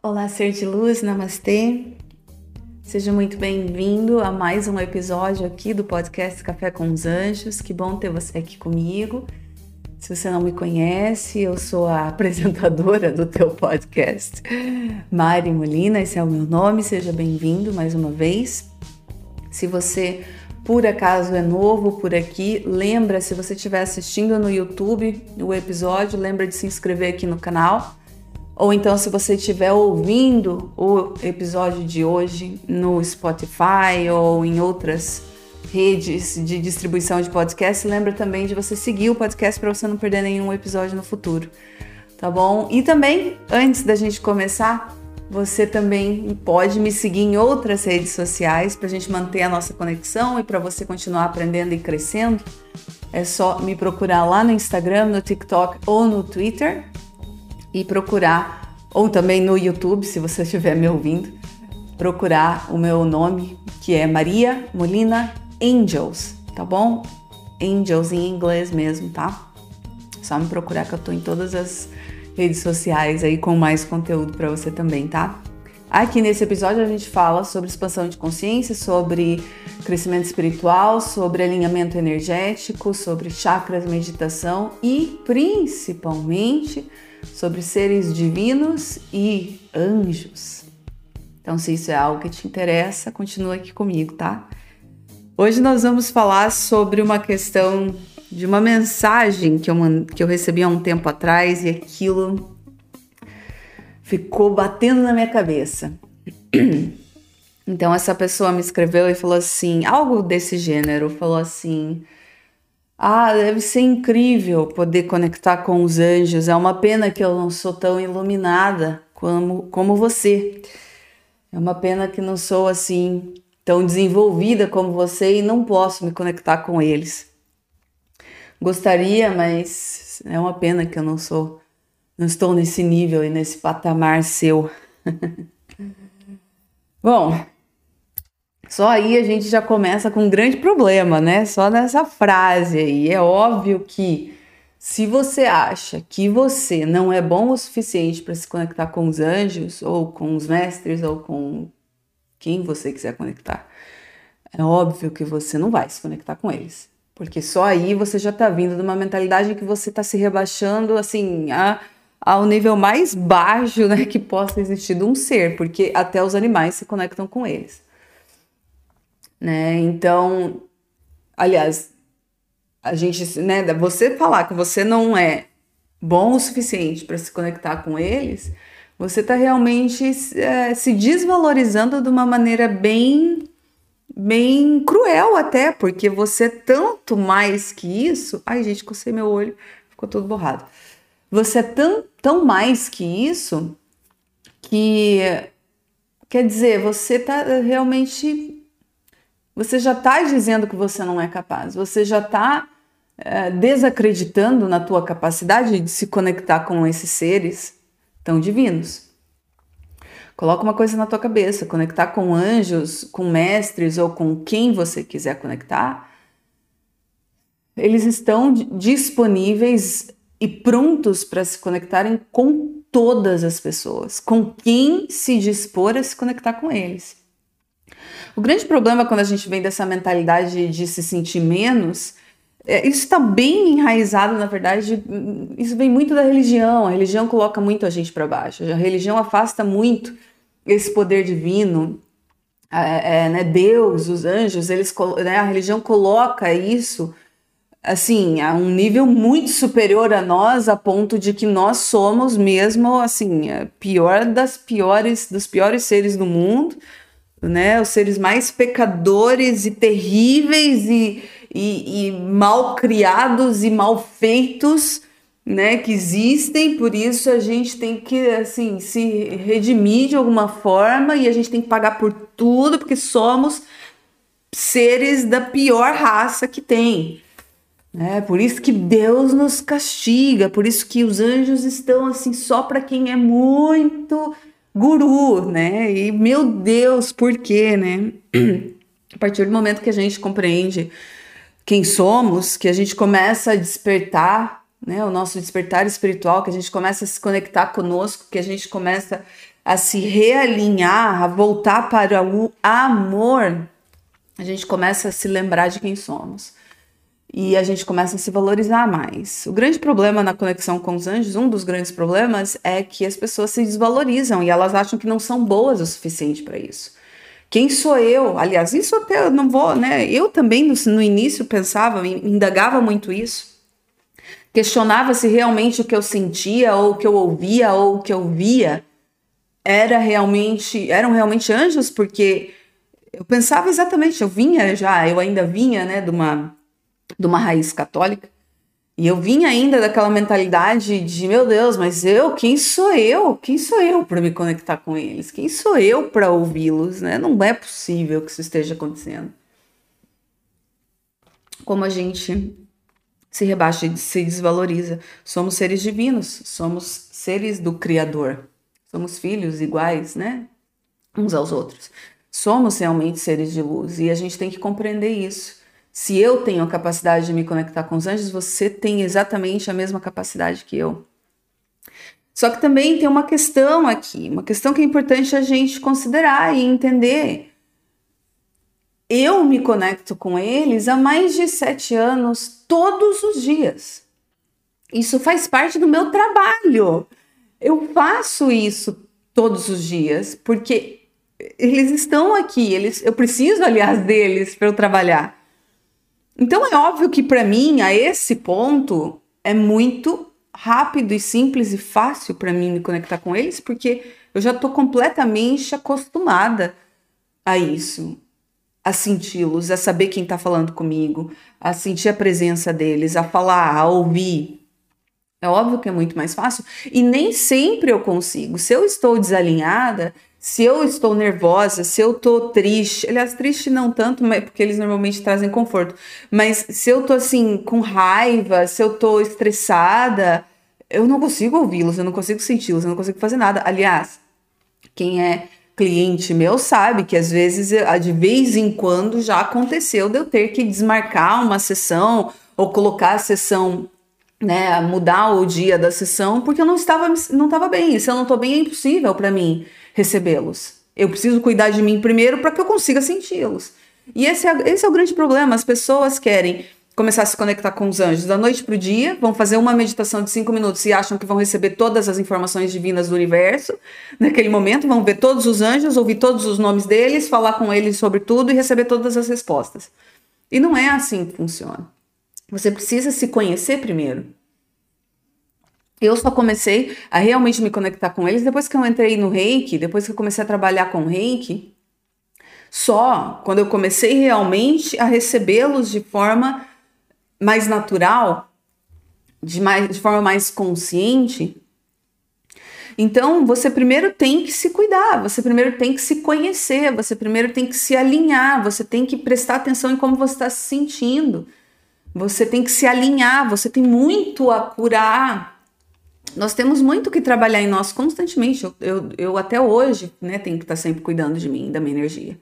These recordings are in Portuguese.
Olá, ser de luz, namastê. Seja muito bem-vindo a mais um episódio aqui do podcast Café com os Anjos. Que bom ter você aqui comigo. Se você não me conhece, eu sou a apresentadora do teu podcast, Mari Molina, esse é o meu nome. Seja bem-vindo mais uma vez. Se você por acaso é novo por aqui, lembra se você estiver assistindo no YouTube o episódio, lembra de se inscrever aqui no canal ou então, se você estiver ouvindo o episódio de hoje no Spotify ou em outras redes de distribuição de podcast, lembra também de você seguir o podcast para você não perder nenhum episódio no futuro, tá bom? E também, antes da gente começar, você também pode me seguir em outras redes sociais para a gente manter a nossa conexão e para você continuar aprendendo e crescendo. É só me procurar lá no Instagram, no TikTok ou no Twitter e procurar, ou também no YouTube, se você estiver me ouvindo, procurar o meu nome, que é Maria Molina Angels, tá bom? Angels em inglês mesmo, tá? Só me procurar que eu tô em todas as redes sociais aí com mais conteúdo para você também, tá? Aqui nesse episódio a gente fala sobre expansão de consciência, sobre crescimento espiritual, sobre alinhamento energético, sobre chakras, meditação e principalmente sobre seres divinos e anjos. Então, se isso é algo que te interessa, continua aqui comigo, tá? Hoje nós vamos falar sobre uma questão de uma mensagem que eu, que eu recebi há um tempo atrás e aquilo ficou batendo na minha cabeça. Então, essa pessoa me escreveu e falou assim: algo desse gênero, falou assim. Ah, deve ser incrível poder conectar com os anjos. É uma pena que eu não sou tão iluminada como, como você. É uma pena que não sou assim tão desenvolvida como você e não posso me conectar com eles. Gostaria, mas é uma pena que eu não sou, não estou nesse nível e nesse patamar seu. Bom, só aí a gente já começa com um grande problema, né? Só nessa frase aí. É óbvio que se você acha que você não é bom o suficiente para se conectar com os anjos, ou com os mestres, ou com quem você quiser conectar, é óbvio que você não vai se conectar com eles. Porque só aí você já está vindo de uma mentalidade que você está se rebaixando assim a, ao nível mais baixo né, que possa existir de um ser, porque até os animais se conectam com eles né? Então, aliás, a gente, né, você falar que você não é bom o suficiente para se conectar com eles, você está realmente é, se desvalorizando de uma maneira bem bem cruel até, porque você é tanto mais que isso. Ai, gente, cocei meu olho, ficou todo borrado. Você é tão, tão mais que isso que quer dizer, você está realmente você já está dizendo que você não é capaz, você já está é, desacreditando na tua capacidade de se conectar com esses seres tão divinos. Coloca uma coisa na tua cabeça, conectar com anjos, com mestres ou com quem você quiser conectar, eles estão disponíveis e prontos para se conectarem com todas as pessoas, com quem se dispor a se conectar com eles. O grande problema quando a gente vem dessa mentalidade de se sentir menos, é, isso está bem enraizado, na verdade, isso vem muito da religião. A religião coloca muito a gente para baixo. A religião afasta muito esse poder divino, é, é, né, Deus, os anjos, eles, né, a religião coloca isso assim a um nível muito superior a nós, a ponto de que nós somos mesmo assim a pior das piores dos piores seres do mundo né? Os seres mais pecadores e terríveis e, e, e mal criados e mal feitos, né? Que existem. Por isso a gente tem que assim se redimir de alguma forma e a gente tem que pagar por tudo porque somos seres da pior raça que tem. É por isso que Deus nos castiga, por isso que os anjos estão assim só para quem é muito guru, né? E meu Deus, por quê, né? A partir do momento que a gente compreende quem somos, que a gente começa a despertar né? O nosso despertar espiritual, que a gente começa a se conectar conosco, que a gente começa a se realinhar, a voltar para o amor, a gente começa a se lembrar de quem somos. E a gente começa a se valorizar mais. O grande problema na conexão com os anjos, um dos grandes problemas, é que as pessoas se desvalorizam e elas acham que não são boas o suficiente para isso. Quem sou eu? Aliás, isso até eu não vou, né? Eu também no, no início pensava, indagava muito isso. Questionava se realmente o que eu sentia, ou o que eu ouvia, ou o que eu via era realmente, eram realmente anjos, porque eu pensava exatamente, eu vinha já, eu ainda vinha, né, de uma, de uma raiz católica, e eu vinha ainda daquela mentalidade de, meu Deus, mas eu, quem sou eu? Quem sou eu para me conectar com eles? Quem sou eu para ouvi-los, né? Não é possível que isso esteja acontecendo. Como a gente se rebaixa e se desvaloriza. Somos seres divinos, somos seres do Criador. Somos filhos iguais, né? Uns aos outros. Somos realmente seres de luz e a gente tem que compreender isso. Se eu tenho a capacidade de me conectar com os anjos, você tem exatamente a mesma capacidade que eu. Só que também tem uma questão aqui, uma questão que é importante a gente considerar e entender. Eu me conecto com eles há mais de sete anos, todos os dias. Isso faz parte do meu trabalho. Eu faço isso todos os dias porque eles estão aqui. Eles, eu preciso, aliás, deles para eu trabalhar. Então é óbvio que para mim, a esse ponto, é muito rápido e simples e fácil para mim me conectar com eles, porque eu já estou completamente acostumada a isso, a senti-los, a saber quem está falando comigo, a sentir a presença deles, a falar, a ouvir. É óbvio que é muito mais fácil e nem sempre eu consigo. Se eu estou desalinhada, se eu estou nervosa, se eu estou triste, aliás, triste não tanto, porque eles normalmente trazem conforto, mas se eu estou assim com raiva, se eu estou estressada, eu não consigo ouvi-los, eu não consigo senti-los, eu não consigo fazer nada. Aliás, quem é cliente meu sabe que às vezes, de vez em quando, já aconteceu de eu ter que desmarcar uma sessão ou colocar a sessão né, mudar o dia da sessão porque eu não estava não estava bem. Se eu não estou bem, é impossível para mim recebê-los. Eu preciso cuidar de mim primeiro para que eu consiga senti-los. E esse é, esse é o grande problema. As pessoas querem começar a se conectar com os anjos da noite para o dia, vão fazer uma meditação de cinco minutos e acham que vão receber todas as informações divinas do universo naquele momento, vão ver todos os anjos, ouvir todos os nomes deles, falar com eles sobre tudo e receber todas as respostas. E não é assim que funciona. Você precisa se conhecer primeiro eu só comecei a realmente me conectar com eles depois que eu entrei no reiki, depois que eu comecei a trabalhar com reiki. Só quando eu comecei realmente a recebê-los de forma mais natural, de, mais, de forma mais consciente. Então, você primeiro tem que se cuidar, você primeiro tem que se conhecer, você primeiro tem que se alinhar, você tem que prestar atenção em como você está se sentindo. Você tem que se alinhar, você tem muito a curar nós temos muito que trabalhar em nós constantemente. Eu, eu, eu até hoje né, tenho que estar sempre cuidando de mim, da minha energia.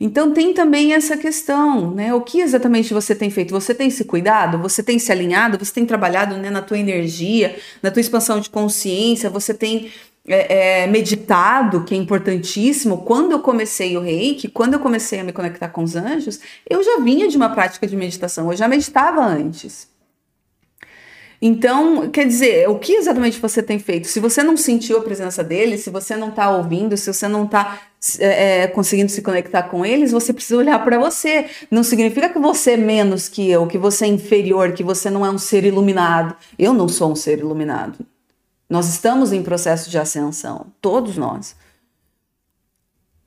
Então tem também essa questão, né? O que exatamente você tem feito? Você tem se cuidado? Você tem se alinhado? Você tem trabalhado né, na tua energia, na tua expansão de consciência? Você tem é, é, meditado, que é importantíssimo. Quando eu comecei o reiki, quando eu comecei a me conectar com os anjos, eu já vinha de uma prática de meditação, eu já meditava antes. Então, quer dizer, o que exatamente você tem feito? Se você não sentiu a presença deles, se você não está ouvindo, se você não está é, é, conseguindo se conectar com eles, você precisa olhar para você. Não significa que você é menos que eu, que você é inferior, que você não é um ser iluminado. Eu não sou um ser iluminado. Nós estamos em processo de ascensão, todos nós.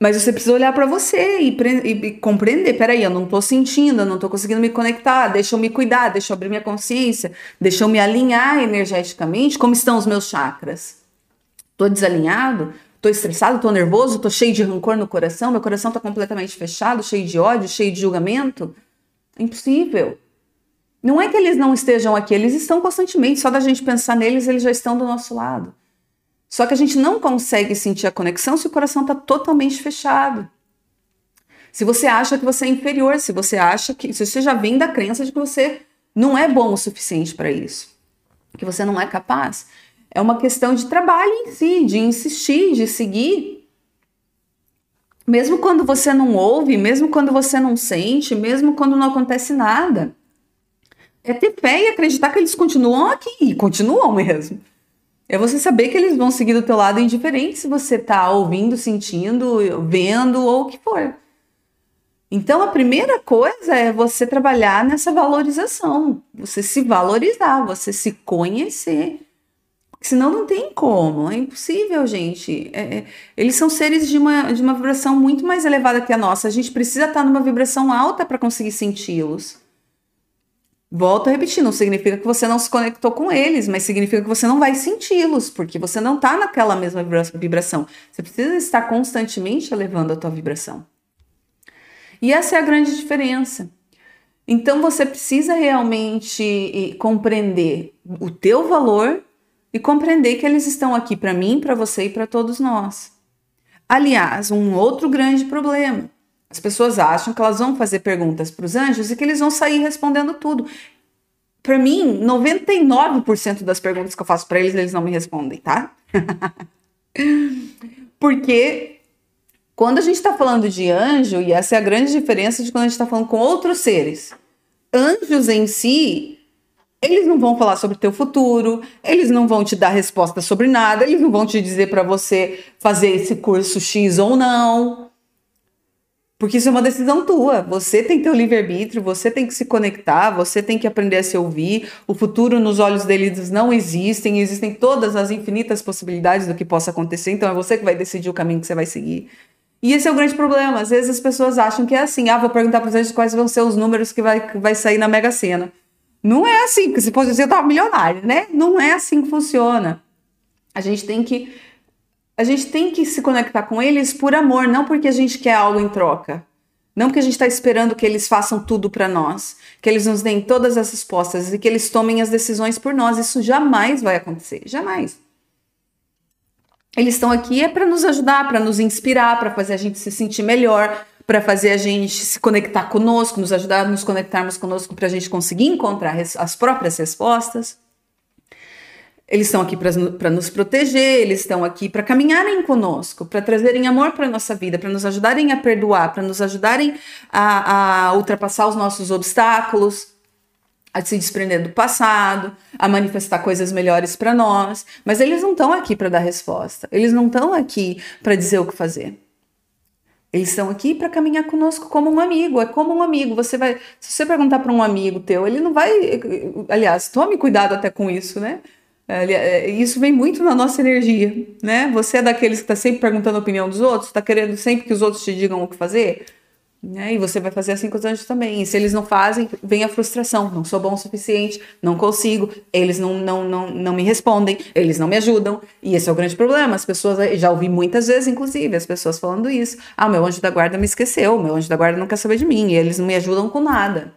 Mas você precisa olhar para você e, e, compreender: peraí, eu não estou sentindo, eu não estou conseguindo me conectar, deixa eu me cuidar, deixa eu abrir minha consciência, deixa eu me alinhar energeticamente. Como estão os meus chakras? Estou desalinhado? Estou estressado? Estou nervoso? Estou cheio de rancor no coração? Meu coração está completamente fechado, cheio de ódio, cheio de julgamento? É impossível. Não é que eles não estejam aqui, eles estão constantemente. Só da gente pensar neles, eles já estão do nosso lado. Só que a gente não consegue sentir a conexão se o coração está totalmente fechado. Se você acha que você é inferior, se você acha que. Se você já vem da crença de que você não é bom o suficiente para isso. que você não é capaz. É uma questão de trabalho em si, de insistir, de seguir. Mesmo quando você não ouve, mesmo quando você não sente, mesmo quando não acontece nada. É ter fé e acreditar que eles continuam aqui, e continuam mesmo. É você saber que eles vão seguir do teu lado indiferente se você tá ouvindo, sentindo, vendo ou o que for. Então a primeira coisa é você trabalhar nessa valorização, você se valorizar, você se conhecer. Senão não tem como, é impossível, gente. É, é, eles são seres de uma, de uma vibração muito mais elevada que a nossa. A gente precisa estar numa vibração alta para conseguir senti-los. Volto a repetir, não significa que você não se conectou com eles, mas significa que você não vai senti-los, porque você não está naquela mesma vibração. Você precisa estar constantemente elevando a tua vibração. E essa é a grande diferença. Então você precisa realmente compreender o teu valor e compreender que eles estão aqui para mim, para você e para todos nós. Aliás, um outro grande problema as pessoas acham que elas vão fazer perguntas para os anjos e que eles vão sair respondendo tudo. Para mim, 99% das perguntas que eu faço para eles, eles não me respondem, tá? Porque quando a gente está falando de anjo, e essa é a grande diferença de quando a gente está falando com outros seres, anjos em si, eles não vão falar sobre o teu futuro, eles não vão te dar resposta sobre nada, eles não vão te dizer para você fazer esse curso X ou não. Porque isso é uma decisão tua. Você tem teu livre-arbítrio, você tem que se conectar, você tem que aprender a se ouvir. O futuro nos olhos deles não existem, existem todas as infinitas possibilidades do que possa acontecer, então é você que vai decidir o caminho que você vai seguir. E esse é o grande problema. Às vezes as pessoas acham que é assim: ah, vou perguntar para vocês quais vão ser os números que vai, que vai sair na Mega Sena. Não é assim, porque se fosse eu tava milionário, né? Não é assim que funciona. A gente tem que a gente tem que se conectar com eles por amor, não porque a gente quer algo em troca. Não porque a gente está esperando que eles façam tudo para nós, que eles nos deem todas as respostas e que eles tomem as decisões por nós. Isso jamais vai acontecer, jamais. Eles estão aqui é para nos ajudar, para nos inspirar, para fazer a gente se sentir melhor, para fazer a gente se conectar conosco, nos ajudar a nos conectarmos conosco para a gente conseguir encontrar as próprias respostas. Eles estão aqui para nos proteger, eles estão aqui para caminharem conosco, para trazerem amor para a nossa vida, para nos ajudarem a perdoar, para nos ajudarem a, a ultrapassar os nossos obstáculos, a se desprender do passado, a manifestar coisas melhores para nós. Mas eles não estão aqui para dar resposta, eles não estão aqui para dizer o que fazer. Eles estão aqui para caminhar conosco como um amigo, é como um amigo. Você vai, se você perguntar para um amigo teu, ele não vai, aliás, tome cuidado até com isso, né? É, isso vem muito na nossa energia, né? Você é daqueles que está sempre perguntando a opinião dos outros, está querendo sempre que os outros te digam o que fazer, né? E você vai fazer assim com os anjos também. E se eles não fazem, vem a frustração. Não sou bom o suficiente, não consigo, eles não, não, não, não me respondem, eles não me ajudam. E esse é o grande problema. As pessoas, já ouvi muitas vezes, inclusive, as pessoas falando isso. Ah, meu anjo da guarda me esqueceu, meu anjo da guarda não quer saber de mim, eles não me ajudam com nada.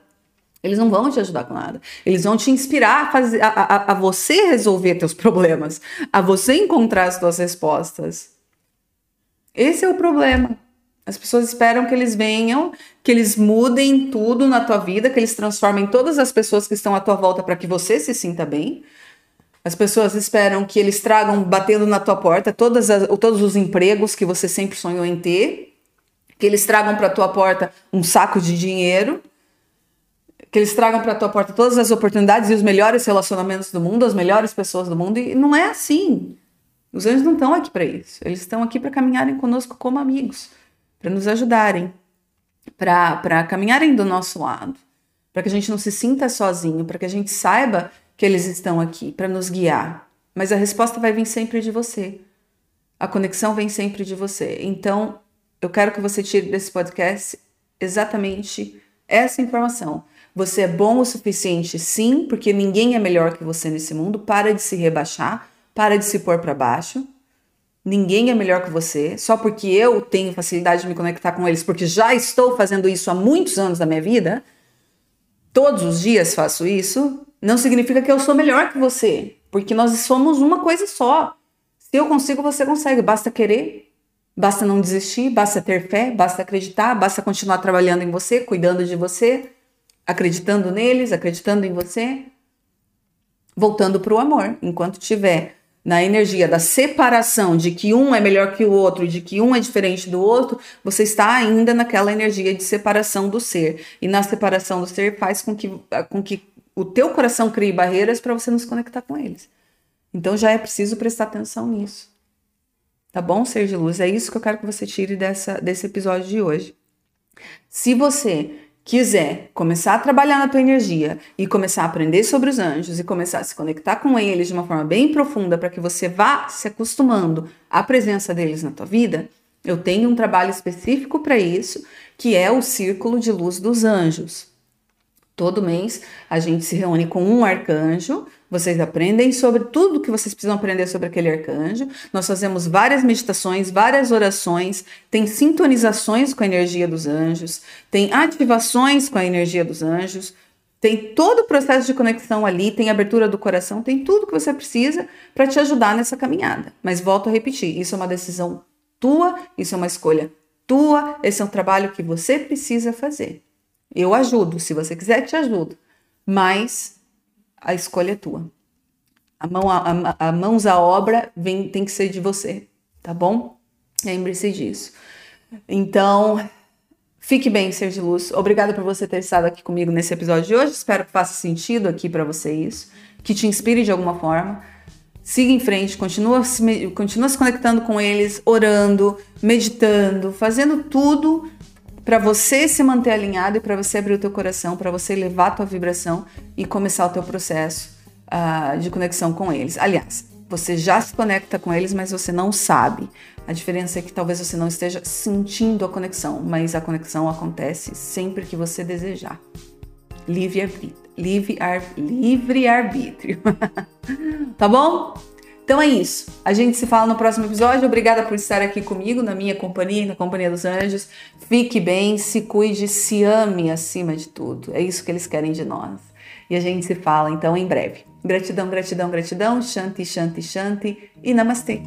Eles não vão te ajudar com nada. Eles vão te inspirar a, fazer, a, a, a você resolver teus problemas, a você encontrar as tuas respostas. Esse é o problema. As pessoas esperam que eles venham, que eles mudem tudo na tua vida, que eles transformem todas as pessoas que estão à tua volta para que você se sinta bem. As pessoas esperam que eles tragam, batendo na tua porta, todas as, todos os empregos que você sempre sonhou em ter, que eles tragam para tua porta um saco de dinheiro que eles tragam para tua porta todas as oportunidades e os melhores relacionamentos do mundo, as melhores pessoas do mundo, e não é assim. Os anjos não estão aqui para isso. Eles estão aqui para caminharem conosco como amigos, para nos ajudarem, para caminharem do nosso lado, para que a gente não se sinta sozinho, para que a gente saiba que eles estão aqui para nos guiar. Mas a resposta vai vir sempre de você. A conexão vem sempre de você. Então, eu quero que você tire desse podcast exatamente essa informação você é bom o suficiente, sim, porque ninguém é melhor que você nesse mundo. Para de se rebaixar, para de se pôr para baixo. Ninguém é melhor que você, só porque eu tenho facilidade de me conectar com eles, porque já estou fazendo isso há muitos anos da minha vida. Todos os dias faço isso. Não significa que eu sou melhor que você, porque nós somos uma coisa só. Se eu consigo, você consegue. Basta querer, basta não desistir, basta ter fé, basta acreditar, basta continuar trabalhando em você, cuidando de você acreditando neles, acreditando em você. voltando para o amor. Enquanto tiver na energia da separação, de que um é melhor que o outro, de que um é diferente do outro, você está ainda naquela energia de separação do ser. E na separação do ser faz com que, com que o teu coração crie barreiras para você não se conectar com eles. Então já é preciso prestar atenção nisso. Tá bom, ser de luz? É isso que eu quero que você tire dessa, desse episódio de hoje. Se você quiser começar a trabalhar na tua energia e começar a aprender sobre os anjos e começar a se conectar com eles de uma forma bem profunda para que você vá se acostumando à presença deles na tua vida, eu tenho um trabalho específico para isso, que é o Círculo de Luz dos Anjos. Todo mês a gente se reúne com um arcanjo, vocês aprendem sobre tudo que vocês precisam aprender sobre aquele arcanjo. Nós fazemos várias meditações, várias orações, tem sintonizações com a energia dos anjos, tem ativações com a energia dos anjos, tem todo o processo de conexão ali, tem abertura do coração, tem tudo que você precisa para te ajudar nessa caminhada. Mas volto a repetir, isso é uma decisão tua, isso é uma escolha tua, esse é um trabalho que você precisa fazer. Eu ajudo, se você quiser, te ajudo. Mas a escolha é tua. A, mão, a, a, mãos à obra vem, tem que ser de você, tá bom? Lembre-se disso. Então, fique bem, ser de luz. Obrigada por você ter estado aqui comigo nesse episódio de hoje. Espero que faça sentido aqui para você isso, que te inspire de alguma forma. Siga em frente, continua se, continua se conectando com eles, orando, meditando, fazendo tudo para você se manter alinhado e para você abrir o teu coração, para você levar a tua vibração e começar o teu processo uh, de conexão com eles. Aliás, você já se conecta com eles, mas você não sabe. A diferença é que talvez você não esteja sentindo a conexão, mas a conexão acontece sempre que você desejar. Livre arbítrio. Livre, livre arbítrio. tá bom? Então é isso. A gente se fala no próximo episódio. Obrigada por estar aqui comigo, na minha companhia e na companhia dos anjos. Fique bem, se cuide, se ame acima de tudo. É isso que eles querem de nós. E a gente se fala então em breve. Gratidão, gratidão, gratidão. Shanti, shanti, shanti e namastê.